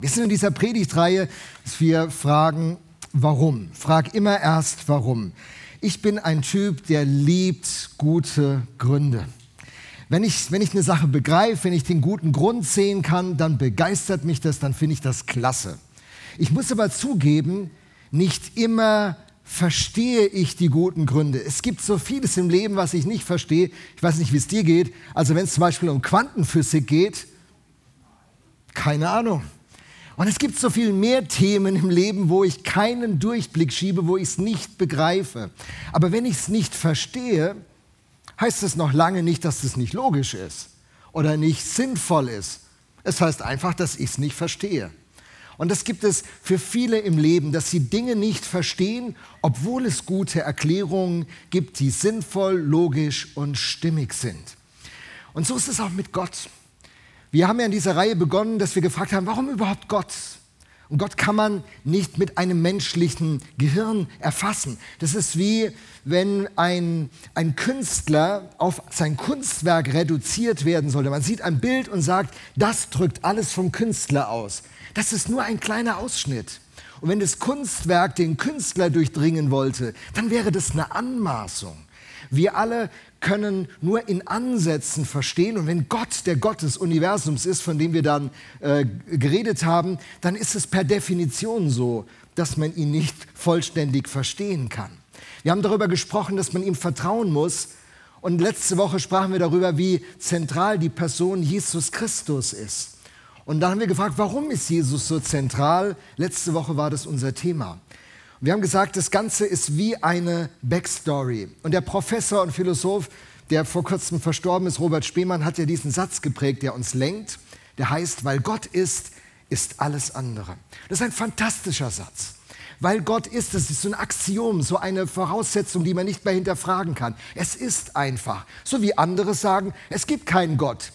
Wir sind in dieser Predigtreihe, dass wir fragen, warum? Frag immer erst, warum. Ich bin ein Typ, der liebt gute Gründe. Wenn ich, wenn ich eine Sache begreife, wenn ich den guten Grund sehen kann, dann begeistert mich das, dann finde ich das klasse. Ich muss aber zugeben, nicht immer verstehe ich die guten Gründe. Es gibt so vieles im Leben, was ich nicht verstehe. Ich weiß nicht, wie es dir geht. Also wenn es zum Beispiel um Quantenphysik geht, keine Ahnung. Und es gibt so viel mehr Themen im Leben, wo ich keinen Durchblick schiebe, wo ich es nicht begreife. Aber wenn ich es nicht verstehe, heißt es noch lange nicht, dass es nicht logisch ist oder nicht sinnvoll ist. Es heißt einfach, dass ich es nicht verstehe. Und das gibt es für viele im Leben, dass sie Dinge nicht verstehen, obwohl es gute Erklärungen gibt, die sinnvoll, logisch und stimmig sind. Und so ist es auch mit Gott. Wir haben ja in dieser Reihe begonnen, dass wir gefragt haben, warum überhaupt Gott? Und Gott kann man nicht mit einem menschlichen Gehirn erfassen. Das ist wie wenn ein, ein Künstler auf sein Kunstwerk reduziert werden sollte. Man sieht ein Bild und sagt, das drückt alles vom Künstler aus. Das ist nur ein kleiner Ausschnitt. Und wenn das Kunstwerk den Künstler durchdringen wollte, dann wäre das eine Anmaßung. Wir alle können nur in Ansätzen verstehen. Und wenn Gott der Gott des Universums ist, von dem wir dann äh, geredet haben, dann ist es per Definition so, dass man ihn nicht vollständig verstehen kann. Wir haben darüber gesprochen, dass man ihm vertrauen muss. Und letzte Woche sprachen wir darüber, wie zentral die Person Jesus Christus ist. Und dann haben wir gefragt, warum ist Jesus so zentral? Letzte Woche war das unser Thema. Wir haben gesagt, das Ganze ist wie eine Backstory. Und der Professor und Philosoph, der vor kurzem verstorben ist, Robert Spemann, hat ja diesen Satz geprägt, der uns lenkt. Der heißt, weil Gott ist, ist alles andere. Das ist ein fantastischer Satz. Weil Gott ist, das ist so ein Axiom, so eine Voraussetzung, die man nicht mehr hinterfragen kann. Es ist einfach. So wie andere sagen, es gibt keinen Gott.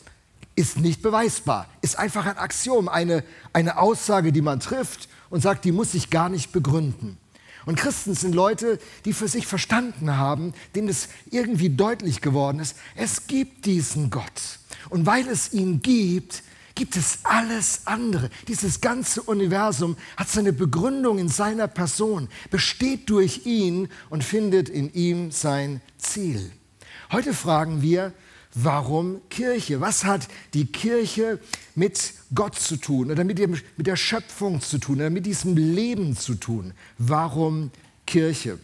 Ist nicht beweisbar. Ist einfach ein Axiom, eine, eine Aussage, die man trifft und sagt, die muss sich gar nicht begründen. Und Christen sind Leute, die für sich verstanden haben, denen es irgendwie deutlich geworden ist, es gibt diesen Gott. Und weil es ihn gibt, gibt es alles andere. Dieses ganze Universum hat seine Begründung in seiner Person, besteht durch ihn und findet in ihm sein Ziel. Heute fragen wir, warum Kirche? Was hat die Kirche mit Gott zu tun oder mit, dem, mit der Schöpfung zu tun oder mit diesem Leben zu tun? Warum Kirche?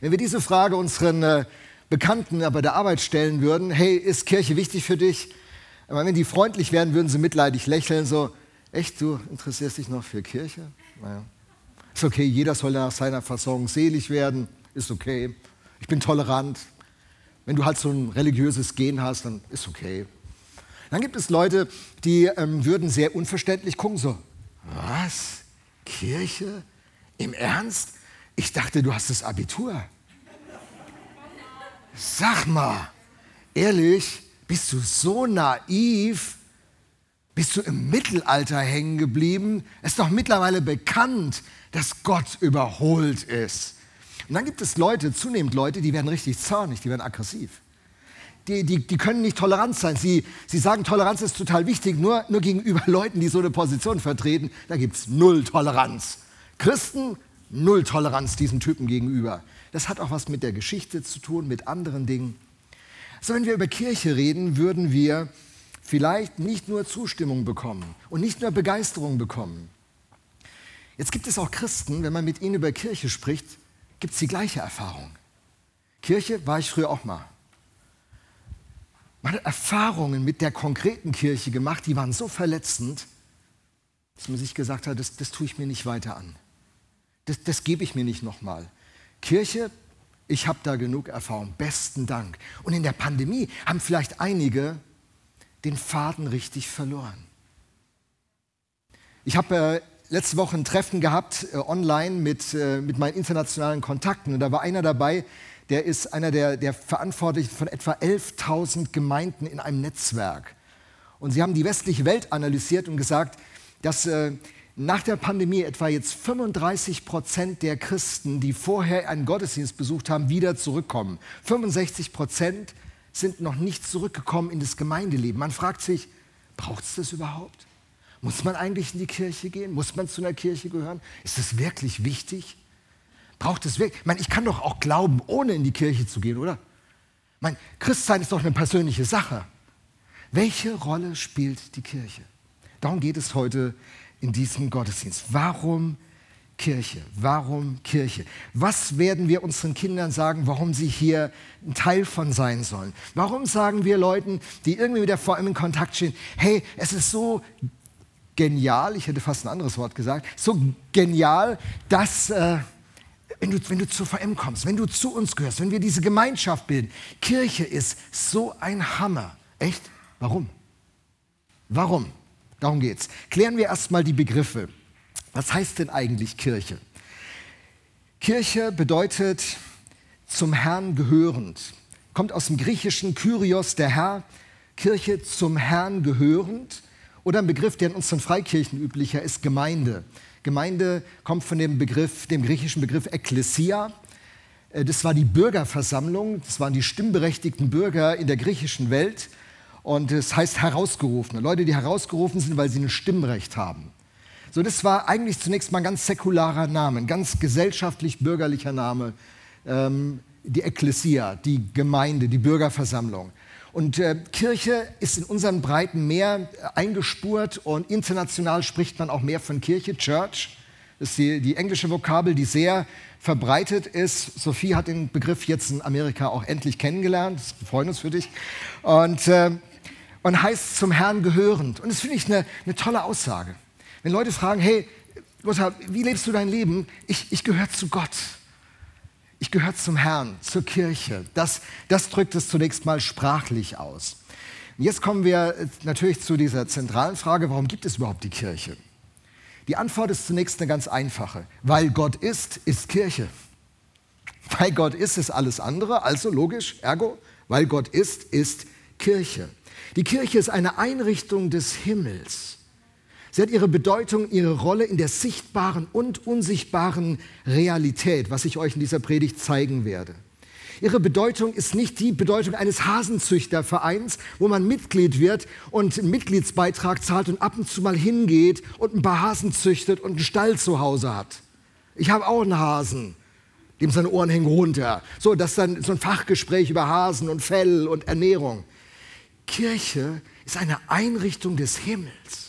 Wenn wir diese Frage unseren äh, Bekannten bei der Arbeit stellen würden, hey, ist Kirche wichtig für dich? wenn die freundlich wären, würden sie mitleidig lächeln, so, echt, du interessierst dich noch für Kirche? Naja. Ist okay, jeder soll nach seiner Versorgung selig werden, ist okay. Ich bin tolerant, wenn du halt so ein religiöses Gen hast, dann ist okay. Dann gibt es Leute, die ähm, würden sehr unverständlich gucken, so, was? Kirche? Im Ernst? Ich dachte, du hast das Abitur. Sag mal, ehrlich, bist du so naiv? Bist du im Mittelalter hängen geblieben? Es ist doch mittlerweile bekannt, dass Gott überholt ist. Und dann gibt es Leute, zunehmend Leute, die werden richtig zornig, die werden aggressiv. Die, die, die können nicht tolerant sein. Sie, sie sagen, Toleranz ist total wichtig, nur, nur gegenüber Leuten, die so eine Position vertreten, da gibt es null Toleranz. Christen, null Toleranz diesen Typen gegenüber. Das hat auch was mit der Geschichte zu tun, mit anderen Dingen. So, wenn wir über Kirche reden, würden wir vielleicht nicht nur Zustimmung bekommen und nicht nur Begeisterung bekommen. Jetzt gibt es auch Christen, wenn man mit ihnen über Kirche spricht, gibt es die gleiche Erfahrung. Kirche war ich früher auch mal. Man hat Erfahrungen mit der konkreten Kirche gemacht, die waren so verletzend, dass man sich gesagt hat, das, das tue ich mir nicht weiter an. Das, das gebe ich mir nicht nochmal. Kirche, ich habe da genug Erfahrung. Besten Dank. Und in der Pandemie haben vielleicht einige den Faden richtig verloren. Ich habe äh, letzte Woche ein Treffen gehabt äh, online mit, äh, mit meinen internationalen Kontakten und da war einer dabei, der ist einer der, der Verantwortlichen von etwa 11.000 Gemeinden in einem Netzwerk. Und sie haben die westliche Welt analysiert und gesagt, dass äh, nach der Pandemie etwa jetzt 35 Prozent der Christen, die vorher einen Gottesdienst besucht haben, wieder zurückkommen. 65 Prozent sind noch nicht zurückgekommen in das Gemeindeleben. Man fragt sich, braucht es das überhaupt? Muss man eigentlich in die Kirche gehen? Muss man zu einer Kirche gehören? Ist es wirklich wichtig? Braucht es wirklich? Ich meine, ich kann doch auch glauben, ohne in die Kirche zu gehen, oder? Mein Christsein ist doch eine persönliche Sache. Welche Rolle spielt die Kirche? Darum geht es heute in diesem Gottesdienst. Warum Kirche? Warum Kirche? Was werden wir unseren Kindern sagen, warum sie hier ein Teil von sein sollen? Warum sagen wir Leuten, die irgendwie mit der VM in Kontakt stehen, hey, es ist so genial, ich hätte fast ein anderes Wort gesagt, so genial, dass äh, wenn, du, wenn du zur VM kommst, wenn du zu uns gehörst, wenn wir diese Gemeinschaft bilden, Kirche ist so ein Hammer. Echt? Warum? Warum? Darum geht's. Klären wir erstmal die Begriffe. Was heißt denn eigentlich Kirche? Kirche bedeutet zum Herrn gehörend. Kommt aus dem griechischen Kyrios, der Herr. Kirche zum Herrn gehörend. Oder ein Begriff, der in unseren Freikirchen üblicher ist, Gemeinde. Gemeinde kommt von dem Begriff, dem griechischen Begriff Ekklesia. Äh, das war die Bürgerversammlung, das waren die stimmberechtigten Bürger in der griechischen Welt. Und es heißt Herausgerufene, Leute, die herausgerufen sind, weil sie ein Stimmrecht haben. So, das war eigentlich zunächst mal ein ganz säkularer Name, ein ganz gesellschaftlich-bürgerlicher Name, ähm, die Ekklesia, die Gemeinde, die Bürgerversammlung. Und äh, Kirche ist in unseren Breiten mehr eingespurt und international spricht man auch mehr von Kirche, Church. Das ist die, die englische Vokabel, die sehr verbreitet ist. Sophie hat den Begriff jetzt in Amerika auch endlich kennengelernt. Wir freuen uns für dich. Und, äh, und heißt zum Herrn gehörend. Und das finde ich eine, eine tolle Aussage. Wenn Leute fragen, hey, Lothar, wie lebst du dein Leben? Ich, ich gehöre zu Gott. Ich gehöre zum Herrn, zur Kirche. Das, das drückt es zunächst mal sprachlich aus. Und jetzt kommen wir natürlich zu dieser zentralen Frage, warum gibt es überhaupt die Kirche? Die Antwort ist zunächst eine ganz einfache. Weil Gott ist, ist Kirche. Weil Gott ist, ist alles andere, also logisch, ergo, weil Gott ist, ist Kirche. Die Kirche ist eine Einrichtung des Himmels. Sie hat ihre Bedeutung, ihre Rolle in der sichtbaren und unsichtbaren Realität, was ich euch in dieser Predigt zeigen werde. Ihre Bedeutung ist nicht die Bedeutung eines Hasenzüchtervereins, wo man Mitglied wird und einen Mitgliedsbeitrag zahlt und ab und zu mal hingeht und ein paar Hasen züchtet und einen Stall zu Hause hat. Ich habe auch einen Hasen, dem seine Ohren hängen runter. So, das ist dann so ein Fachgespräch über Hasen und Fell und Ernährung. Kirche ist eine Einrichtung des Himmels.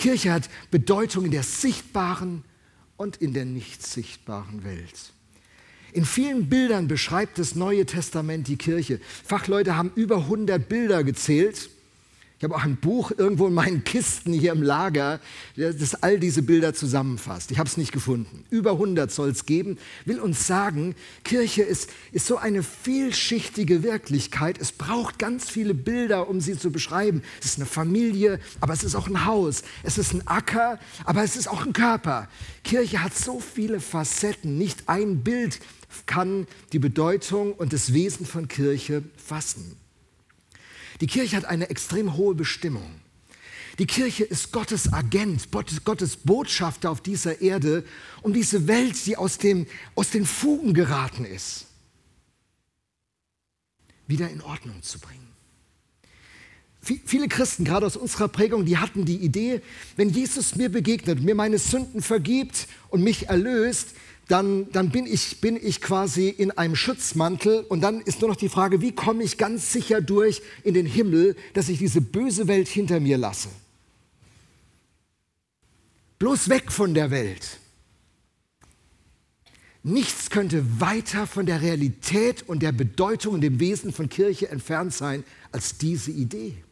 Kirche hat Bedeutung in der sichtbaren und in der nicht sichtbaren Welt. In vielen Bildern beschreibt das Neue Testament die Kirche. Fachleute haben über 100 Bilder gezählt ich habe auch ein Buch irgendwo in meinen Kisten hier im Lager, das all diese Bilder zusammenfasst. Ich habe es nicht gefunden. Über 100 soll es geben. Will uns sagen, Kirche ist, ist so eine vielschichtige Wirklichkeit. Es braucht ganz viele Bilder, um sie zu beschreiben. Es ist eine Familie, aber es ist auch ein Haus. Es ist ein Acker, aber es ist auch ein Körper. Kirche hat so viele Facetten. Nicht ein Bild kann die Bedeutung und das Wesen von Kirche fassen. Die Kirche hat eine extrem hohe Bestimmung. Die Kirche ist Gottes Agent, Gottes Botschafter auf dieser Erde, um diese Welt, die aus, dem, aus den Fugen geraten ist, wieder in Ordnung zu bringen. Viele Christen, gerade aus unserer Prägung, die hatten die Idee, wenn Jesus mir begegnet, mir meine Sünden vergibt und mich erlöst, dann, dann bin, ich, bin ich quasi in einem Schutzmantel und dann ist nur noch die Frage, wie komme ich ganz sicher durch in den Himmel, dass ich diese böse Welt hinter mir lasse. Bloß weg von der Welt. Nichts könnte weiter von der Realität und der Bedeutung und dem Wesen von Kirche entfernt sein als diese Idee.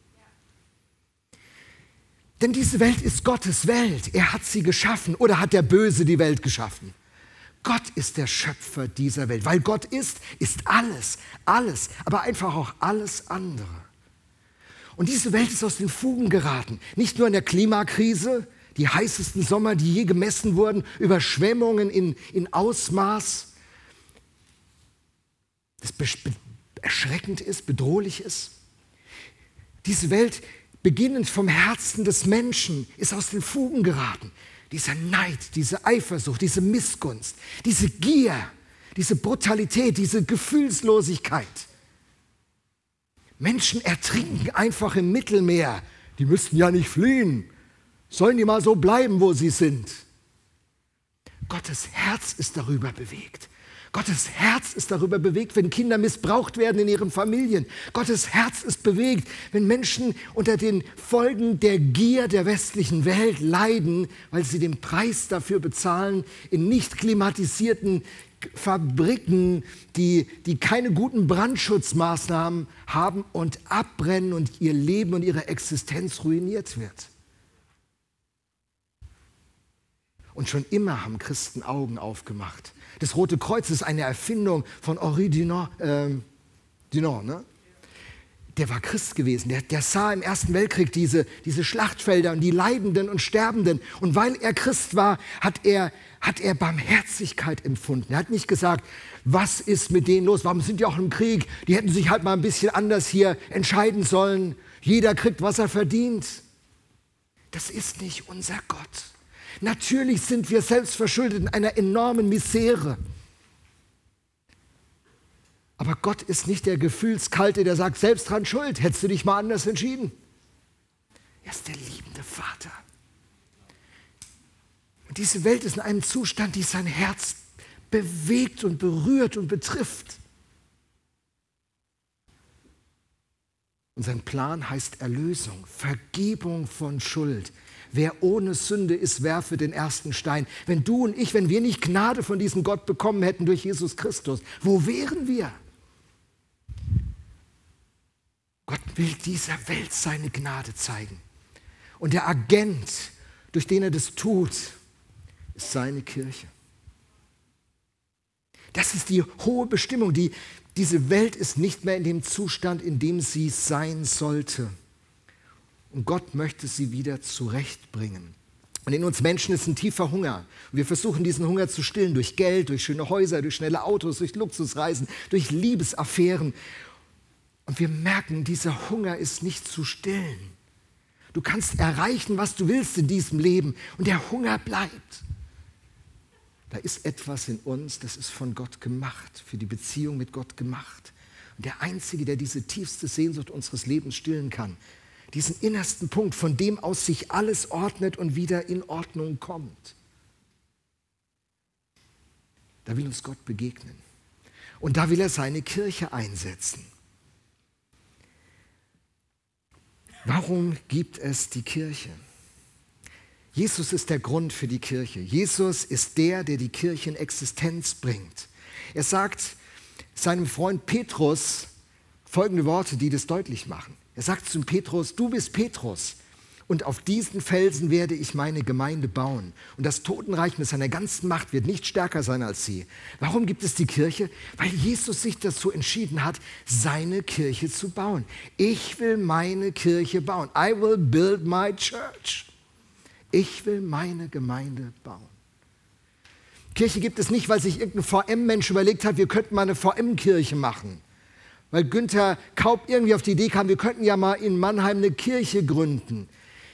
Denn diese Welt ist Gottes Welt. Er hat sie geschaffen oder hat der Böse die Welt geschaffen? Gott ist der Schöpfer dieser Welt. Weil Gott ist, ist alles, alles, aber einfach auch alles andere. Und diese Welt ist aus den Fugen geraten. Nicht nur in der Klimakrise, die heißesten Sommer, die je gemessen wurden, Überschwemmungen in, in Ausmaß, das erschreckend ist, bedrohlich ist. Diese Welt, beginnend vom Herzen des Menschen, ist aus den Fugen geraten dieser Neid, diese Eifersucht, diese Missgunst, diese Gier, diese Brutalität, diese Gefühlslosigkeit. Menschen ertrinken einfach im Mittelmeer. Die müssten ja nicht fliehen. Sollen die mal so bleiben, wo sie sind? Gottes Herz ist darüber bewegt. Gottes Herz ist darüber bewegt, wenn Kinder missbraucht werden in ihren Familien. Gottes Herz ist bewegt, wenn Menschen unter den Folgen der Gier der westlichen Welt leiden, weil sie den Preis dafür bezahlen, in nicht klimatisierten Fabriken, die, die keine guten Brandschutzmaßnahmen haben und abbrennen und ihr Leben und ihre Existenz ruiniert wird. Und schon immer haben Christen Augen aufgemacht. Das Rote Kreuz ist eine Erfindung von Henri Dunant, äh, Dunant ne? der war Christ gewesen. Der, der, sah im Ersten Weltkrieg diese, diese Schlachtfelder und die Leidenden und Sterbenden. Und weil er Christ war, hat er, hat er Barmherzigkeit empfunden. Er hat nicht gesagt, was ist mit denen los? Warum sind die auch im Krieg? Die hätten sich halt mal ein bisschen anders hier entscheiden sollen. Jeder kriegt, was er verdient. Das ist nicht unser Gott. Natürlich sind wir selbst verschuldet in einer enormen Misere. Aber Gott ist nicht der Gefühlskalte, der sagt, selbst dran schuld, hättest du dich mal anders entschieden. Er ist der liebende Vater. Und diese Welt ist in einem Zustand, die sein Herz bewegt und berührt und betrifft. Und sein Plan heißt Erlösung, Vergebung von Schuld, Wer ohne Sünde ist, werfe den ersten Stein. Wenn du und ich, wenn wir nicht Gnade von diesem Gott bekommen hätten durch Jesus Christus, wo wären wir? Gott will dieser Welt seine Gnade zeigen. Und der Agent, durch den er das tut, ist seine Kirche. Das ist die hohe Bestimmung. Die, diese Welt ist nicht mehr in dem Zustand, in dem sie sein sollte. Und Gott möchte sie wieder zurechtbringen. Und in uns Menschen ist ein tiefer Hunger. Und wir versuchen diesen Hunger zu stillen durch Geld, durch schöne Häuser, durch schnelle Autos, durch Luxusreisen, durch Liebesaffären. Und wir merken, dieser Hunger ist nicht zu stillen. Du kannst erreichen, was du willst in diesem Leben und der Hunger bleibt. Da ist etwas in uns, das ist von Gott gemacht, für die Beziehung mit Gott gemacht. Und der Einzige, der diese tiefste Sehnsucht unseres Lebens stillen kann, diesen innersten Punkt, von dem aus sich alles ordnet und wieder in Ordnung kommt. Da will uns Gott begegnen. Und da will er seine Kirche einsetzen. Warum gibt es die Kirche? Jesus ist der Grund für die Kirche. Jesus ist der, der die Kirche in Existenz bringt. Er sagt seinem Freund Petrus folgende Worte, die das deutlich machen. Er sagt zu Petrus, du bist Petrus und auf diesen Felsen werde ich meine Gemeinde bauen. Und das Totenreich mit seiner ganzen Macht wird nicht stärker sein als sie. Warum gibt es die Kirche? Weil Jesus sich dazu entschieden hat, seine Kirche zu bauen. Ich will meine Kirche bauen. I will build my church. Ich will meine Gemeinde bauen. Kirche gibt es nicht, weil sich irgendein VM-Mensch überlegt hat, wir könnten mal eine VM-Kirche machen weil Günther Kaup irgendwie auf die Idee kam, wir könnten ja mal in Mannheim eine Kirche gründen.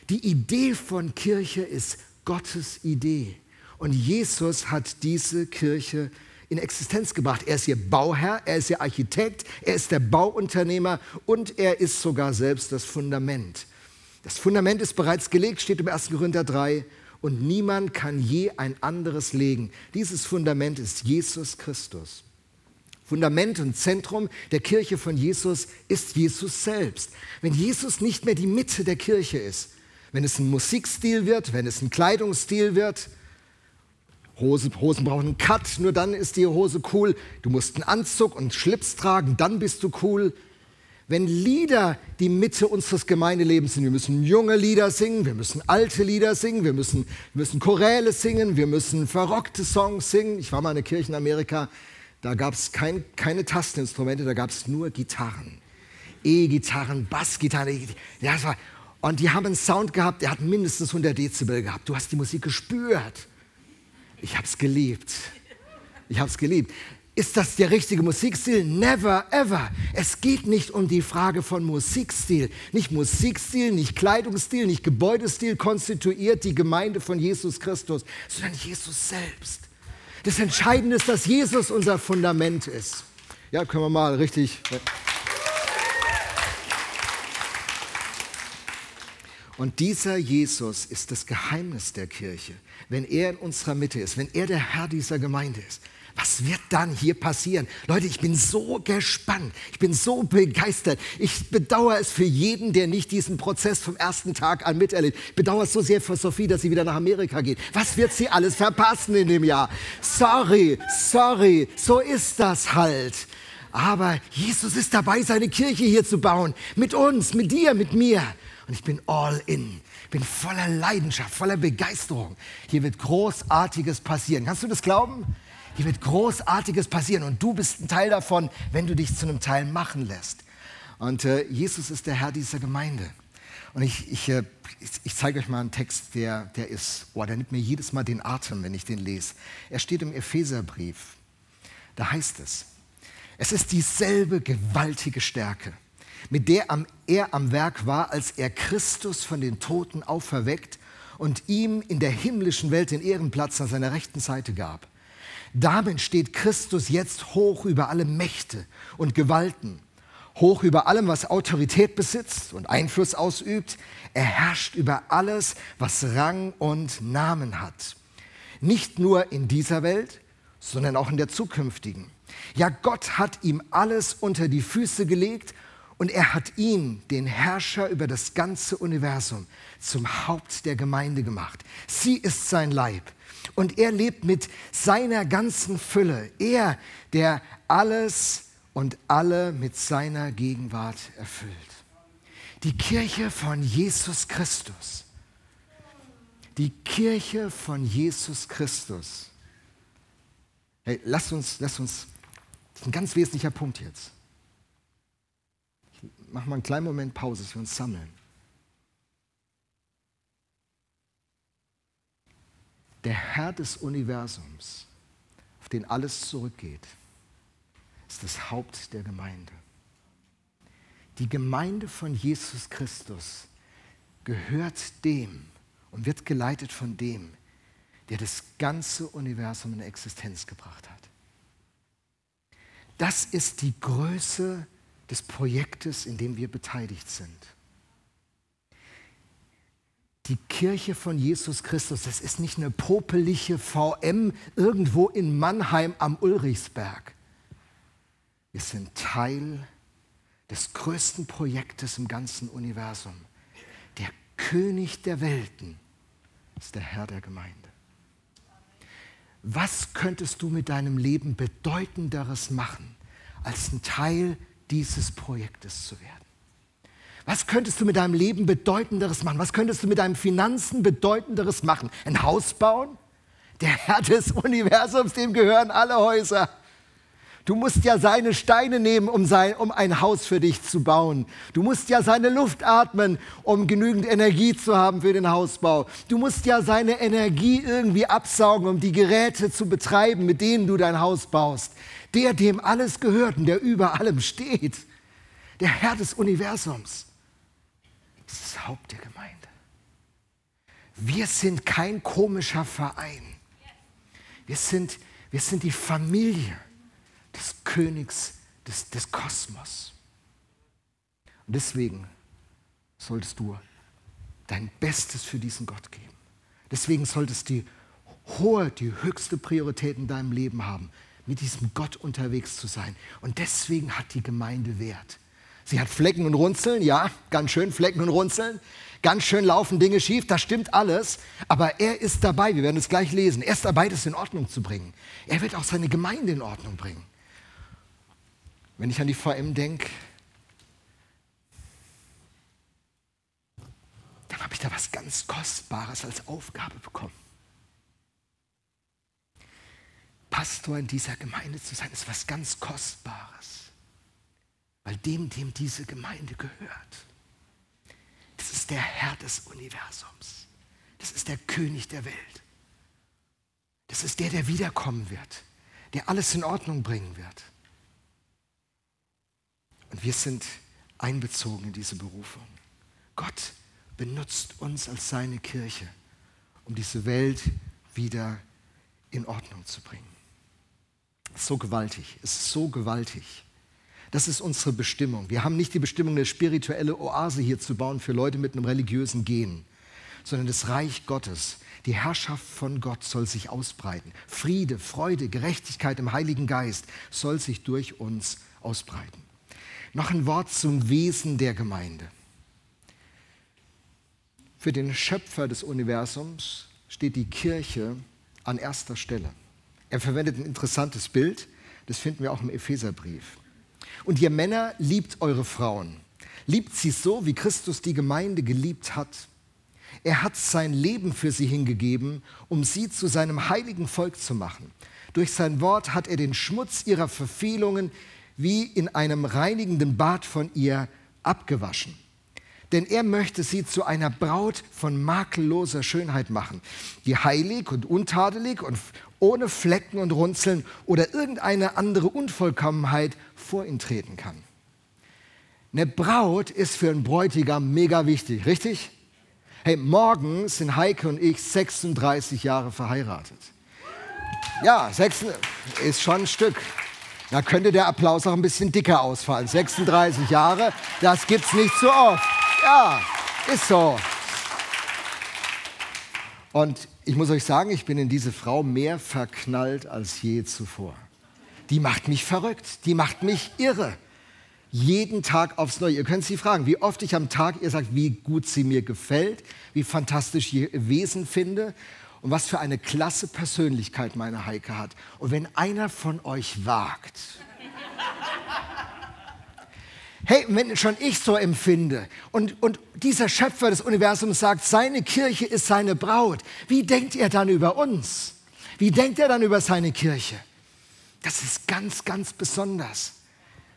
Die Idee von Kirche ist Gottes Idee. Und Jesus hat diese Kirche in Existenz gebracht. Er ist ihr Bauherr, er ist ihr Architekt, er ist der Bauunternehmer und er ist sogar selbst das Fundament. Das Fundament ist bereits gelegt, steht im 1. Korinther 3 und niemand kann je ein anderes legen. Dieses Fundament ist Jesus Christus. Fundament und Zentrum der Kirche von Jesus ist Jesus selbst. Wenn Jesus nicht mehr die Mitte der Kirche ist, wenn es ein Musikstil wird, wenn es ein Kleidungsstil wird, Hose, Hosen brauchen einen Cut, nur dann ist die Hose cool. Du musst einen Anzug und Schlips tragen, dann bist du cool. Wenn Lieder die Mitte unseres Gemeindelebens sind, wir müssen junge Lieder singen, wir müssen alte Lieder singen, wir müssen, wir müssen Choräle singen, wir müssen verrockte Songs singen. Ich war mal in der Kirche in Amerika, da gab es kein, keine Tasteninstrumente, da gab es nur Gitarren. E-Gitarren, Bassgitarren. Ja, das war, und die haben einen Sound gehabt, der hat mindestens 100 Dezibel gehabt. Du hast die Musik gespürt. Ich habe es geliebt. Ich habe es geliebt. Ist das der richtige Musikstil? Never, ever. Es geht nicht um die Frage von Musikstil. Nicht Musikstil, nicht Kleidungsstil, nicht Gebäudestil konstituiert die Gemeinde von Jesus Christus, sondern Jesus selbst. Das Entscheidende ist, dass Jesus unser Fundament ist. Ja, können wir mal richtig. Und dieser Jesus ist das Geheimnis der Kirche. Wenn er in unserer Mitte ist, wenn er der Herr dieser Gemeinde ist, was wird dann hier passieren? Leute, ich bin so gespannt, ich bin so begeistert. Ich bedauere es für jeden, der nicht diesen Prozess vom ersten Tag an miterlebt. Ich bedauere es so sehr für Sophie, dass sie wieder nach Amerika geht. Was wird sie alles verpassen in dem Jahr? Sorry, sorry, so ist das halt. Aber Jesus ist dabei, seine Kirche hier zu bauen. Mit uns, mit dir, mit mir. Und ich bin all in. Bin voller Leidenschaft, voller Begeisterung. Hier wird Großartiges passieren. Kannst du das glauben? Hier wird Großartiges passieren und du bist ein Teil davon, wenn du dich zu einem Teil machen lässt. Und äh, Jesus ist der Herr dieser Gemeinde. Und ich, ich, äh, ich zeige euch mal einen Text, der, der ist, oh, der nimmt mir jedes Mal den Atem, wenn ich den lese. Er steht im Epheserbrief. Da heißt es, es ist dieselbe gewaltige Stärke, mit der er am Werk war, als er Christus von den Toten auferweckt und ihm in der himmlischen Welt den Ehrenplatz an seiner rechten Seite gab. Damit steht Christus jetzt hoch über alle Mächte und Gewalten, hoch über allem, was Autorität besitzt und Einfluss ausübt. Er herrscht über alles, was Rang und Namen hat. Nicht nur in dieser Welt, sondern auch in der zukünftigen. Ja, Gott hat ihm alles unter die Füße gelegt und er hat ihn, den Herrscher über das ganze Universum, zum Haupt der Gemeinde gemacht. Sie ist sein Leib und er lebt mit seiner ganzen Fülle. Er, der alles und alle mit seiner Gegenwart erfüllt. Die Kirche von Jesus Christus. Die Kirche von Jesus Christus. Hey, lasst uns, lasst uns, das ist ein ganz wesentlicher Punkt jetzt. Ich mache mal einen kleinen Moment Pause, dass wir uns sammeln. Der Herr des Universums, auf den alles zurückgeht, ist das Haupt der Gemeinde. Die Gemeinde von Jesus Christus gehört dem und wird geleitet von dem, der das ganze Universum in Existenz gebracht hat. Das ist die Größe des Projektes, in dem wir beteiligt sind die Kirche von Jesus Christus, das ist nicht eine popelige VM irgendwo in Mannheim am Ulrichsberg. Wir sind Teil des größten Projektes im ganzen Universum. Der König der Welten ist der Herr der Gemeinde. Was könntest du mit deinem Leben bedeutenderes machen, als ein Teil dieses Projektes zu werden? Was könntest du mit deinem Leben bedeutenderes machen? Was könntest du mit deinen Finanzen bedeutenderes machen? Ein Haus bauen? Der Herr des Universums, dem gehören alle Häuser. Du musst ja seine Steine nehmen, um, sein, um ein Haus für dich zu bauen. Du musst ja seine Luft atmen, um genügend Energie zu haben für den Hausbau. Du musst ja seine Energie irgendwie absaugen, um die Geräte zu betreiben, mit denen du dein Haus baust. Der, dem alles gehört und der über allem steht. Der Herr des Universums ist das Haupt der Gemeinde. Wir sind kein komischer Verein. Wir sind, wir sind die Familie des Königs des, des Kosmos. Und deswegen solltest du dein Bestes für diesen Gott geben. Deswegen solltest du die hohe, die höchste Priorität in deinem Leben haben, mit diesem Gott unterwegs zu sein. Und deswegen hat die Gemeinde Wert. Sie hat Flecken und Runzeln, ja, ganz schön Flecken und Runzeln. Ganz schön laufen Dinge schief, das stimmt alles. Aber er ist dabei, wir werden es gleich lesen. Er ist dabei, das in Ordnung zu bringen. Er wird auch seine Gemeinde in Ordnung bringen. Wenn ich an die VM denke, dann habe ich da was ganz Kostbares als Aufgabe bekommen. Pastor in dieser Gemeinde zu sein, ist was ganz Kostbares weil dem, dem diese Gemeinde gehört, das ist der Herr des Universums. Das ist der König der Welt. Das ist der, der wiederkommen wird, der alles in Ordnung bringen wird. Und wir sind einbezogen in diese Berufung. Gott benutzt uns als seine Kirche, um diese Welt wieder in Ordnung zu bringen. So gewaltig, es ist so gewaltig Das ist unsere Bestimmung. Wir haben nicht die Bestimmung, eine spirituelle Oase hier zu bauen für Leute mit einem religiösen Gen, sondern das Reich Gottes. Die Herrschaft von Gott soll sich ausbreiten. Friede, Freude, Gerechtigkeit im Heiligen Geist soll sich durch uns ausbreiten. Noch ein Wort zum Wesen der Gemeinde. Für den Schöpfer des Universums steht die Kirche an erster Stelle. Er verwendet ein interessantes Bild, das finden wir auch im Epheserbrief. Und ihr Männer liebt eure Frauen. Liebt sie so, wie Christus die Gemeinde geliebt hat. Er hat sein Leben für sie hingegeben, um sie zu seinem heiligen Volk zu machen. Durch sein Wort hat er den Schmutz ihrer Verfehlungen wie in einem reinigenden Bad von ihr abgewaschen. Denn er möchte sie zu einer Braut von makelloser Schönheit machen, die heilig und untadelig und ohne Flecken und Runzeln oder irgendeine andere Unvollkommenheit vor ihn treten kann. Eine Braut ist für einen Bräutigam mega wichtig, richtig? Hey, morgen sind Heike und ich 36 Jahre verheiratet. Ja, sechs ist schon ein Stück. Da könnte der Applaus auch ein bisschen dicker ausfallen. 36 Jahre, das gibt's nicht so oft. Ja, ist so. Und ich muss euch sagen, ich bin in diese Frau mehr verknallt als je zuvor. Die macht mich verrückt, die macht mich irre. Jeden Tag aufs Neue. Ihr könnt sie fragen, wie oft ich am Tag ihr sagt, wie gut sie mir gefällt, wie fantastisch ihr Wesen finde und was für eine klasse Persönlichkeit meine Heike hat. Und wenn einer von euch wagt, hey, wenn schon ich so empfinde und, und dieser Schöpfer des Universums sagt, seine Kirche ist seine Braut, wie denkt er dann über uns? Wie denkt er dann über seine Kirche? Das ist ganz, ganz besonders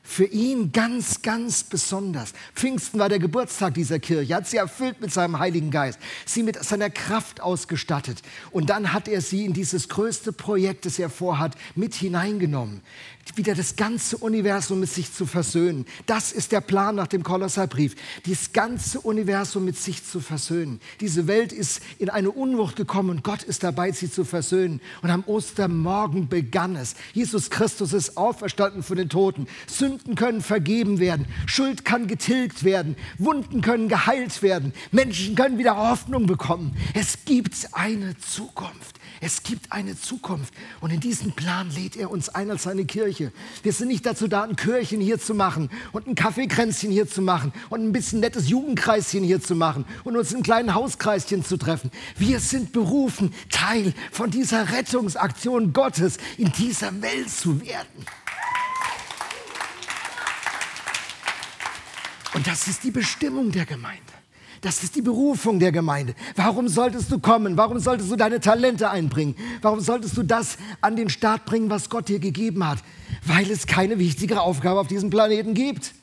für ihn ganz, ganz besonders. Pfingsten war der Geburtstag dieser Kirche. Er hat sie erfüllt mit seinem Heiligen Geist, sie mit seiner Kraft ausgestattet. Und dann hat er sie in dieses größte Projekt, das er vorhat, mit hineingenommen wieder das ganze Universum mit sich zu versöhnen. Das ist der Plan nach dem Kolosserbrief, das ganze Universum mit sich zu versöhnen. Diese Welt ist in eine Unwucht gekommen und Gott ist dabei, sie zu versöhnen. Und am Ostermorgen begann es. Jesus Christus ist auferstanden von den Toten. Sünden können vergeben werden, Schuld kann getilgt werden, Wunden können geheilt werden, Menschen können wieder Hoffnung bekommen. Es gibt eine Zukunft. Es gibt eine Zukunft und in diesen Plan lädt er uns ein als seine Kirche. Wir sind nicht dazu da, ein Kirchen hier zu machen und ein Kaffeekränzchen hier zu machen und ein bisschen nettes Jugendkreischen hier zu machen und uns in kleinen Hauskreischen zu treffen. Wir sind berufen, Teil von dieser Rettungsaktion Gottes in dieser Welt zu werden. Und das ist die Bestimmung der Gemeinde. Das ist die Berufung der Gemeinde. Warum solltest du kommen? Warum solltest du deine Talente einbringen? Warum solltest du das an den Start bringen, was Gott dir gegeben hat? Weil es keine wichtigere Aufgabe auf diesem Planeten gibt.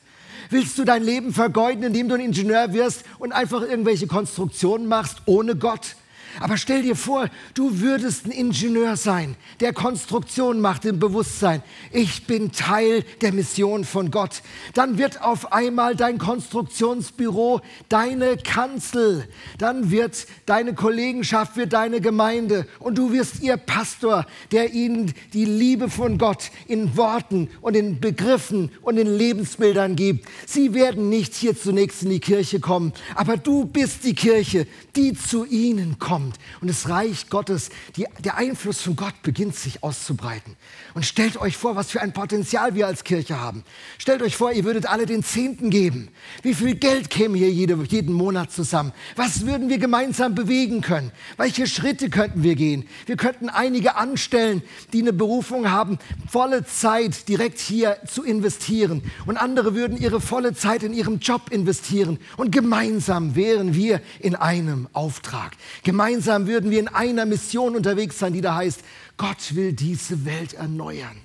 Willst du dein Leben vergeuden, indem du ein Ingenieur wirst und einfach irgendwelche Konstruktionen machst ohne Gott? Aber stell dir vor, du würdest ein Ingenieur sein, der Konstruktion macht im Bewusstsein. Ich bin Teil der Mission von Gott. Dann wird auf einmal dein Konstruktionsbüro deine Kanzel. Dann wird deine Kollegenschaft wird deine Gemeinde und du wirst ihr Pastor, der ihnen die Liebe von Gott in Worten und in Begriffen und in Lebensbildern gibt. Sie werden nicht hier zunächst in die Kirche kommen, aber du bist die Kirche, die zu ihnen kommt kommt und das Reich Gottes, die, der Einfluss von Gott beginnt sich auszubreiten. Und stellt euch vor, was für ein Potenzial wir als Kirche haben. Stellt euch vor, ihr würdet alle den Zehnten geben. Wie viel Geld käme hier jede, jeden Monat zusammen? Was würden wir gemeinsam bewegen können? Welche Schritte könnten wir gehen? Wir könnten einige anstellen, die eine Berufung haben, volle Zeit direkt hier zu investieren. Und andere würden ihre volle Zeit in ihrem Job investieren. Und gemeinsam wären wir in einem Auftrag. Gemeinsam würden wir in einer Mission unterwegs sein, die da heißt, Gott will diese Welt erneuern.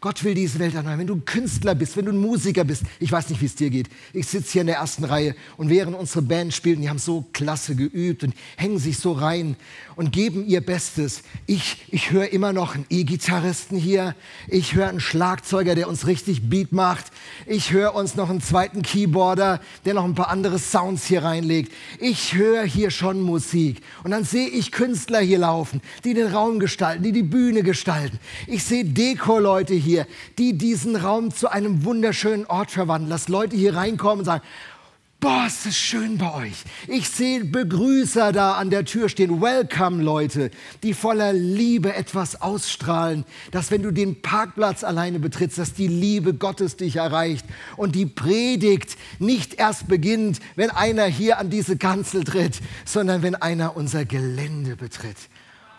Gott will diese Welt erneuern. Wenn du ein Künstler bist, wenn du ein Musiker bist, ich weiß nicht, wie es dir geht. Ich sitze hier in der ersten Reihe und während unsere Band spielt, die haben so klasse geübt und hängen sich so rein und geben ihr Bestes. Ich, ich höre immer noch einen E-Gitarristen hier. Ich höre einen Schlagzeuger, der uns richtig Beat macht. Ich höre uns noch einen zweiten Keyboarder, der noch ein paar andere Sounds hier reinlegt. Ich höre hier schon Musik. Und dann sehe ich Künstler hier laufen, die den Raum gestalten, die die Bühne gestalten. Ich sehe Deko-Leute hier die diesen Raum zu einem wunderschönen Ort verwandeln. Lass Leute hier reinkommen und sagen, Boah, ist es schön bei euch. Ich sehe Begrüßer da an der Tür stehen. Welcome, Leute, die voller Liebe etwas ausstrahlen. Dass, wenn du den Parkplatz alleine betrittst, dass die Liebe Gottes dich erreicht. Und die Predigt nicht erst beginnt, wenn einer hier an diese Kanzel tritt, sondern wenn einer unser Gelände betritt.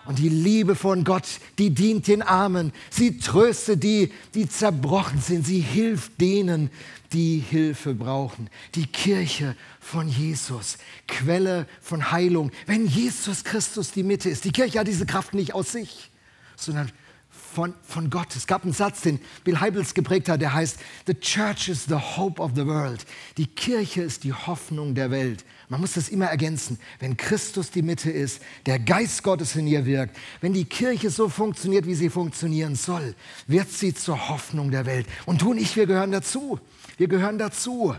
Und die Liebe von Gott, die dient den Armen. Sie tröstet die, die zerbrochen sind. Sie hilft denen, die Hilfe brauchen. Die Kirche von Jesus, Quelle von Heilung. Wenn Jesus Christus die Mitte ist. Die Kirche hat diese Kraft nicht aus sich, sondern von, von Gott. Es gab einen Satz, den Bill Heibels geprägt hat, der heißt, The Church is the hope of the world. Die Kirche ist die Hoffnung der Welt. Man muss das immer ergänzen. Wenn Christus die Mitte ist, der Geist Gottes in ihr wirkt, wenn die Kirche so funktioniert, wie sie funktionieren soll, wird sie zur Hoffnung der Welt. Und du und ich, wir gehören dazu. Wir gehören dazu.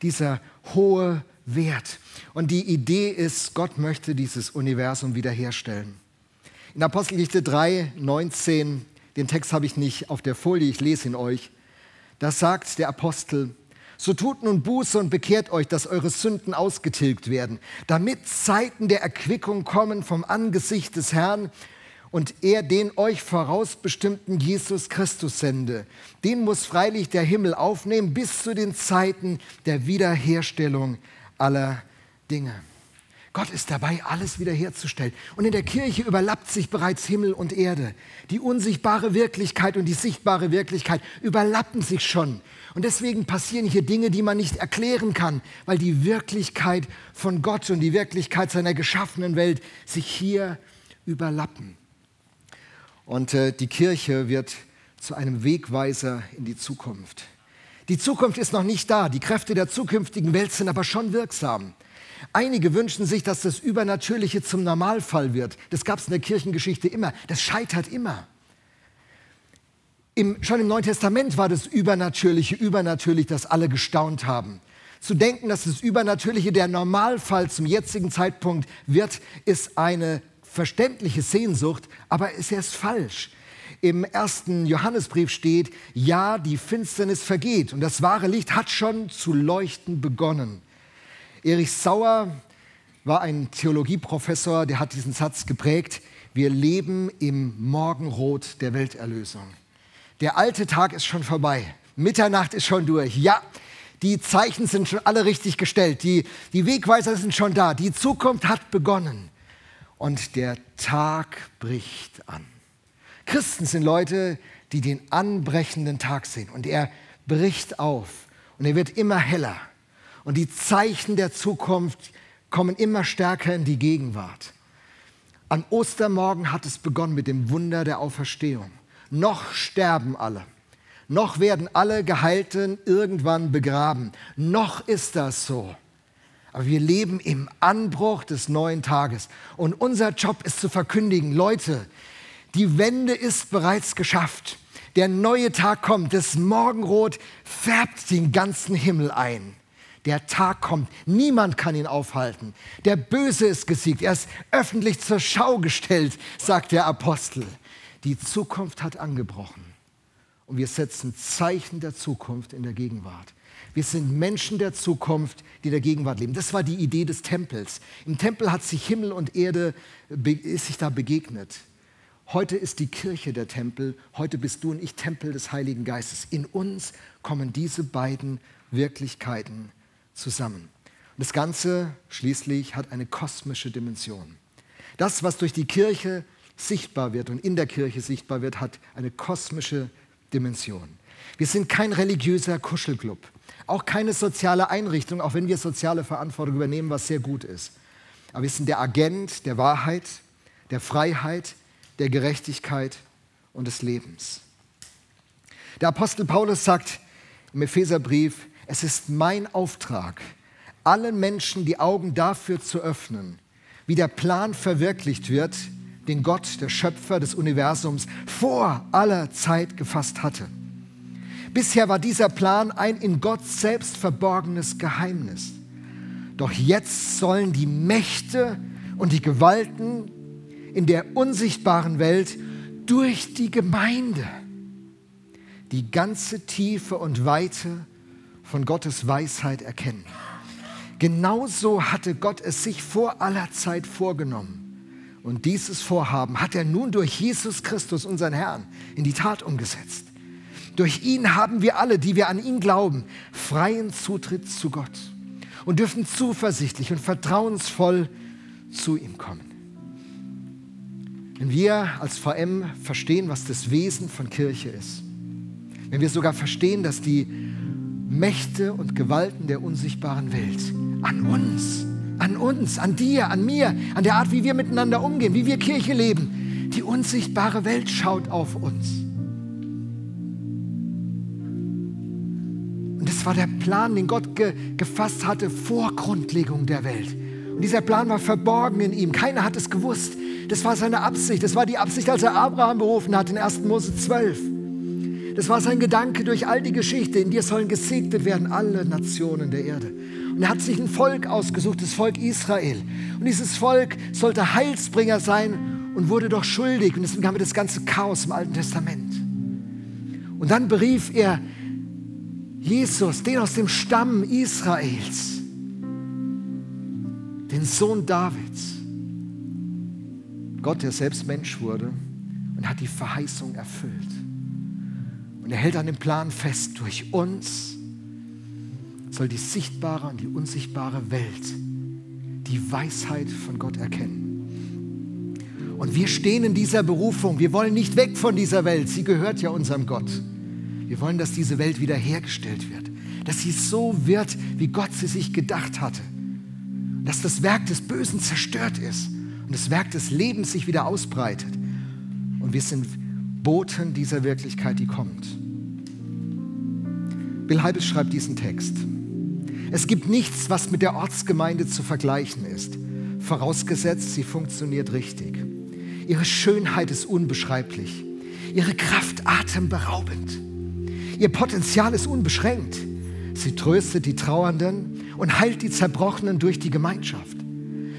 Dieser hohe Wert. Und die Idee ist, Gott möchte dieses Universum wiederherstellen. In Apostelgeschichte 3, 19, den Text habe ich nicht auf der Folie, ich lese ihn euch. Da sagt der Apostel, so tut nun Buße und bekehrt euch, dass eure Sünden ausgetilgt werden, damit Zeiten der Erquickung kommen vom Angesicht des Herrn und er den euch vorausbestimmten Jesus Christus sende. Den muss freilich der Himmel aufnehmen bis zu den Zeiten der Wiederherstellung aller Dinge. Gott ist dabei, alles wiederherzustellen. Und in der Kirche überlappt sich bereits Himmel und Erde. Die unsichtbare Wirklichkeit und die sichtbare Wirklichkeit überlappen sich schon. Und deswegen passieren hier Dinge, die man nicht erklären kann, weil die Wirklichkeit von Gott und die Wirklichkeit seiner geschaffenen Welt sich hier überlappen. Und äh, die Kirche wird zu einem Wegweiser in die Zukunft. Die Zukunft ist noch nicht da, die Kräfte der zukünftigen Welt sind aber schon wirksam. Einige wünschen sich, dass das Übernatürliche zum Normalfall wird. Das gab es in der Kirchengeschichte immer. Das scheitert immer. Im, schon im Neuen Testament war das Übernatürliche übernatürlich, dass alle gestaunt haben. Zu denken, dass das Übernatürliche der Normalfall zum jetzigen Zeitpunkt wird, ist eine verständliche Sehnsucht, aber ist erst falsch. Im ersten Johannesbrief steht, ja, die Finsternis vergeht und das wahre Licht hat schon zu leuchten begonnen. Erich Sauer war ein Theologieprofessor, der hat diesen Satz geprägt, wir leben im Morgenrot der Welterlösung. Der alte Tag ist schon vorbei, Mitternacht ist schon durch. Ja, die Zeichen sind schon alle richtig gestellt, die, die Wegweiser sind schon da, die Zukunft hat begonnen und der Tag bricht an. Christen sind Leute, die den anbrechenden Tag sehen und er bricht auf und er wird immer heller und die Zeichen der Zukunft kommen immer stärker in die Gegenwart. An Ostermorgen hat es begonnen mit dem Wunder der Auferstehung. Noch sterben alle. Noch werden alle Geheilten irgendwann begraben. Noch ist das so. Aber wir leben im Anbruch des neuen Tages. Und unser Job ist zu verkündigen, Leute, die Wende ist bereits geschafft. Der neue Tag kommt. Das Morgenrot färbt den ganzen Himmel ein. Der Tag kommt, niemand kann ihn aufhalten. Der Böse ist gesiegt, er ist öffentlich zur Schau gestellt, sagt der Apostel. Die Zukunft hat angebrochen und wir setzen Zeichen der Zukunft in der Gegenwart. Wir sind Menschen der Zukunft, die der Gegenwart leben. Das war die Idee des Tempels. Im Tempel hat sich Himmel und Erde ist sich da begegnet. Heute ist die Kirche der Tempel. Heute bist du und ich Tempel des Heiligen Geistes. In uns kommen diese beiden Wirklichkeiten zusammen. Und das Ganze schließlich hat eine kosmische Dimension. Das, was durch die Kirche sichtbar wird und in der Kirche sichtbar wird, hat eine kosmische Dimension. Wir sind kein religiöser Kuschelclub, auch keine soziale Einrichtung, auch wenn wir soziale Verantwortung übernehmen, was sehr gut ist. Aber wir sind der Agent der Wahrheit, der Freiheit, der Gerechtigkeit und des Lebens. Der Apostel Paulus sagt im Epheserbrief, es ist mein Auftrag, allen Menschen die Augen dafür zu öffnen, wie der Plan verwirklicht wird, den Gott, der Schöpfer des Universums, vor aller Zeit gefasst hatte. Bisher war dieser Plan ein in Gott selbst verborgenes Geheimnis. Doch jetzt sollen die Mächte und die Gewalten in der unsichtbaren Welt durch die Gemeinde die ganze Tiefe und Weite von Gottes Weisheit erkennen. Genauso hatte Gott es sich vor aller Zeit vorgenommen. Und dieses Vorhaben hat er nun durch Jesus Christus, unseren Herrn, in die Tat umgesetzt. Durch ihn haben wir alle, die wir an ihn glauben, freien Zutritt zu Gott und dürfen zuversichtlich und vertrauensvoll zu ihm kommen. Wenn wir als VM verstehen, was das Wesen von Kirche ist, wenn wir sogar verstehen, dass die Mächte und Gewalten der unsichtbaren Welt an uns, an uns, an dir, an mir, an der Art, wie wir miteinander umgehen, wie wir Kirche leben, die unsichtbare Welt schaut auf uns. Und das war der Plan, den Gott ge gefasst hatte vor Grundlegung der Welt. Und dieser Plan war verborgen in ihm. Keiner hat es gewusst. Das war seine Absicht. Das war die Absicht, als er Abraham berufen hat in 1. Mose 12. Das war sein Gedanke durch all die Geschichte. In dir sollen gesegnet werden alle Nationen der Erde. Und er hat sich ein Volk ausgesucht, das Volk Israel. Und dieses Volk sollte Heilsbringer sein und wurde doch schuldig. Und deswegen haben wir das ganze Chaos im Alten Testament. Und dann berief er Jesus, den aus dem Stamm Israels, den Sohn Davids. Gott, der selbst Mensch wurde und hat die Verheißung erfüllt. Und er hält an dem Plan fest, durch uns soll die sichtbare und die unsichtbare Welt die Weisheit von Gott erkennen. Und wir stehen in dieser Berufung. Wir wollen nicht weg von dieser Welt. Sie gehört ja unserem Gott. Wir wollen, dass diese Welt wiederhergestellt wird. Dass sie so wird, wie Gott sie sich gedacht hatte. Dass das Werk des Bösen zerstört ist und das Werk des Lebens sich wieder ausbreitet. Und wir sind Boten dieser Wirklichkeit, die kommt. Bill Heibels schreibt diesen Text. Es gibt nichts, was mit der Ortsgemeinde zu vergleichen ist, vorausgesetzt, sie funktioniert richtig. Ihre Schönheit ist unbeschreiblich, ihre Kraft atemberaubend, ihr Potenzial ist unbeschränkt. Sie tröstet die Trauernden und heilt die Zerbrochenen durch die Gemeinschaft.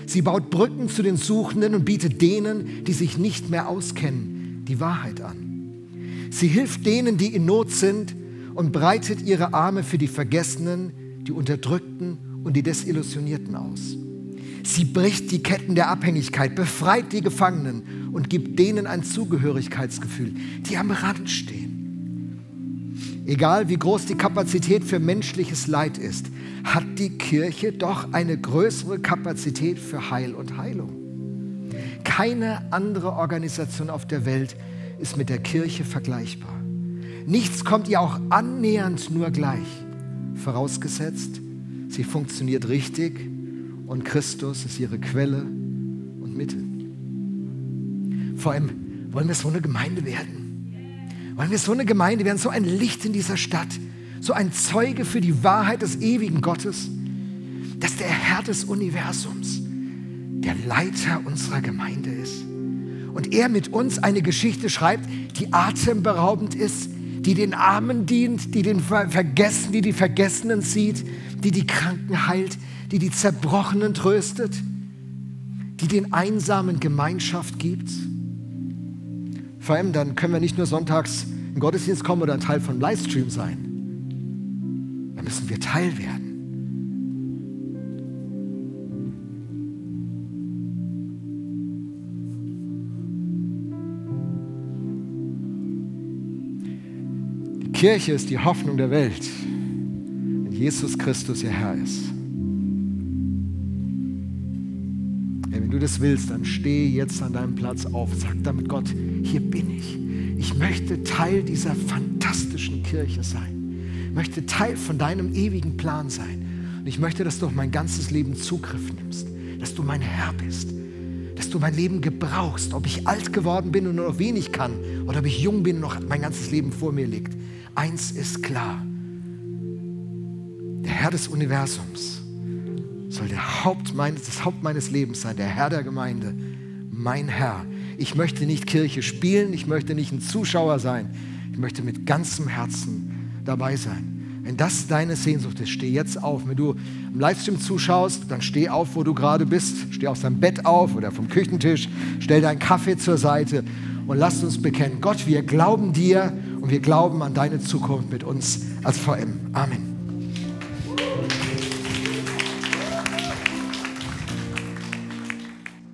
Sie baut Brücken zu den Suchenden und bietet denen, die sich nicht mehr auskennen, die Wahrheit an. Sie hilft denen, die in Not sind und breitet ihre Arme für die Vergessenen, die Unterdrückten und die Desillusionierten aus. Sie bricht die Ketten der Abhängigkeit, befreit die Gefangenen und gibt denen ein Zugehörigkeitsgefühl, die am Rand stehen. Egal wie groß die Kapazität für menschliches Leid ist, hat die Kirche doch eine größere Kapazität für Heil und Heilung. Keine andere Organisation auf der Welt ist mit der Kirche vergleichbar. Nichts kommt ihr auch annähernd nur gleich, vorausgesetzt, sie funktioniert richtig und Christus ist ihre Quelle und Mittel. Vor allem wollen wir so eine Gemeinde werden. Wollen wir so eine Gemeinde werden, so ein Licht in dieser Stadt, so ein Zeuge für die Wahrheit des ewigen Gottes, dass der Herr des Universums der Leiter unserer Gemeinde ist. Und er mit uns eine Geschichte schreibt, die atemberaubend ist, die den Armen dient, die den Vergessen, die die Vergessenen sieht, die die Kranken heilt, die die Zerbrochenen tröstet, die den Einsamen Gemeinschaft gibt. Vor allem dann können wir nicht nur sonntags in Gottesdienst kommen oder ein Teil von Livestream sein. Da müssen wir Teil werden. Kirche ist die Hoffnung der Welt, wenn Jesus Christus ihr Herr ist. Hey, wenn du das willst, dann steh jetzt an deinem Platz auf. Sag damit Gott, hier bin ich. Ich möchte Teil dieser fantastischen Kirche sein. Ich möchte Teil von deinem ewigen Plan sein. Und ich möchte, dass du auf mein ganzes Leben Zugriff nimmst. Dass du mein Herr bist. Dass du mein Leben gebrauchst. Ob ich alt geworden bin und nur noch wenig kann. Oder ob ich jung bin und noch mein ganzes Leben vor mir liegt. Eins ist klar. Der Herr des Universums soll der Haupt meines, das Haupt meines Lebens sein, der Herr der Gemeinde, mein Herr. Ich möchte nicht Kirche spielen, ich möchte nicht ein Zuschauer sein, ich möchte mit ganzem Herzen dabei sein. Wenn das deine Sehnsucht ist, steh jetzt auf. Wenn du im Livestream zuschaust, dann steh auf, wo du gerade bist. Steh aus deinem Bett auf oder vom Küchentisch. Stell deinen Kaffee zur Seite und lass uns bekennen. Gott, wir glauben dir und wir glauben an deine Zukunft mit uns als VM. Amen.